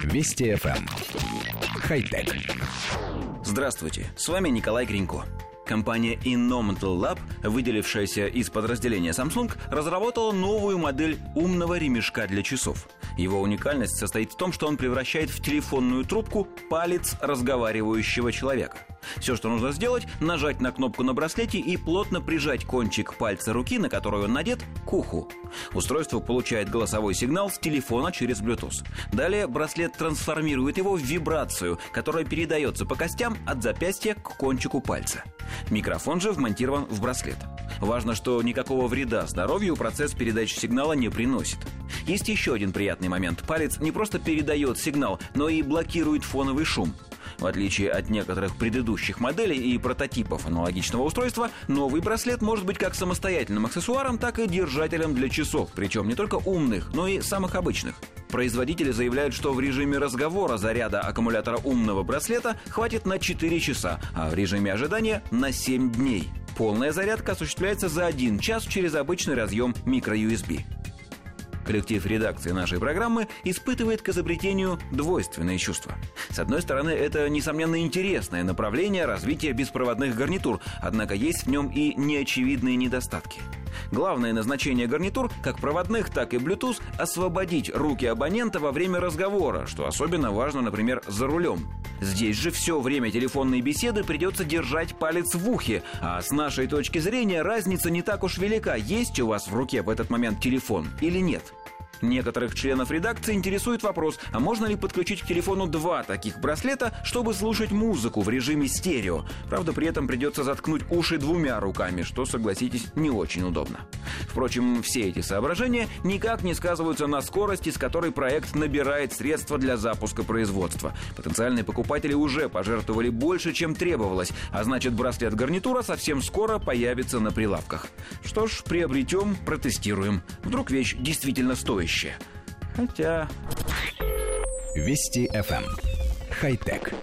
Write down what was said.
Вести FM. Эм. Хай-тек. Здравствуйте, с вами Николай Гринько. Компания Innomental Lab, выделившаяся из подразделения Samsung, разработала новую модель умного ремешка для часов. Его уникальность состоит в том, что он превращает в телефонную трубку палец разговаривающего человека. Все, что нужно сделать, нажать на кнопку на браслете и плотно прижать кончик пальца руки, на которую он надет, к уху. Устройство получает голосовой сигнал с телефона через Bluetooth. Далее браслет трансформирует его в вибрацию, которая передается по костям от запястья к кончику пальца. Микрофон же вмонтирован в браслет. Важно, что никакого вреда здоровью процесс передачи сигнала не приносит. Есть еще один приятный момент. Палец не просто передает сигнал, но и блокирует фоновый шум. В отличие от некоторых предыдущих моделей и прототипов аналогичного устройства, новый браслет может быть как самостоятельным аксессуаром, так и держателем для часов, причем не только умных, но и самых обычных. Производители заявляют, что в режиме разговора заряда аккумулятора умного браслета хватит на 4 часа, а в режиме ожидания на 7 дней. Полная зарядка осуществляется за 1 час через обычный разъем microUSB. Коллектив редакции нашей программы испытывает к изобретению двойственные чувства. С одной стороны, это, несомненно, интересное направление развития беспроводных гарнитур, однако есть в нем и неочевидные недостатки. Главное назначение гарнитур, как проводных, так и Bluetooth, освободить руки абонента во время разговора, что особенно важно, например, за рулем. Здесь же все время телефонной беседы придется держать палец в ухе, а с нашей точки зрения разница не так уж велика, есть у вас в руке в этот момент телефон или нет. Некоторых членов редакции интересует вопрос, а можно ли подключить к телефону два таких браслета, чтобы слушать музыку в режиме стерео? Правда, при этом придется заткнуть уши двумя руками, что, согласитесь, не очень удобно. Впрочем, все эти соображения никак не сказываются на скорости, с которой проект набирает средства для запуска производства. Потенциальные покупатели уже пожертвовали больше, чем требовалось, а значит браслет-гарнитура совсем скоро появится на прилавках. Что ж, приобретем, протестируем. Вдруг вещь действительно стоящая будущее. Хотя... Вести FM. Эм. Хай-тек.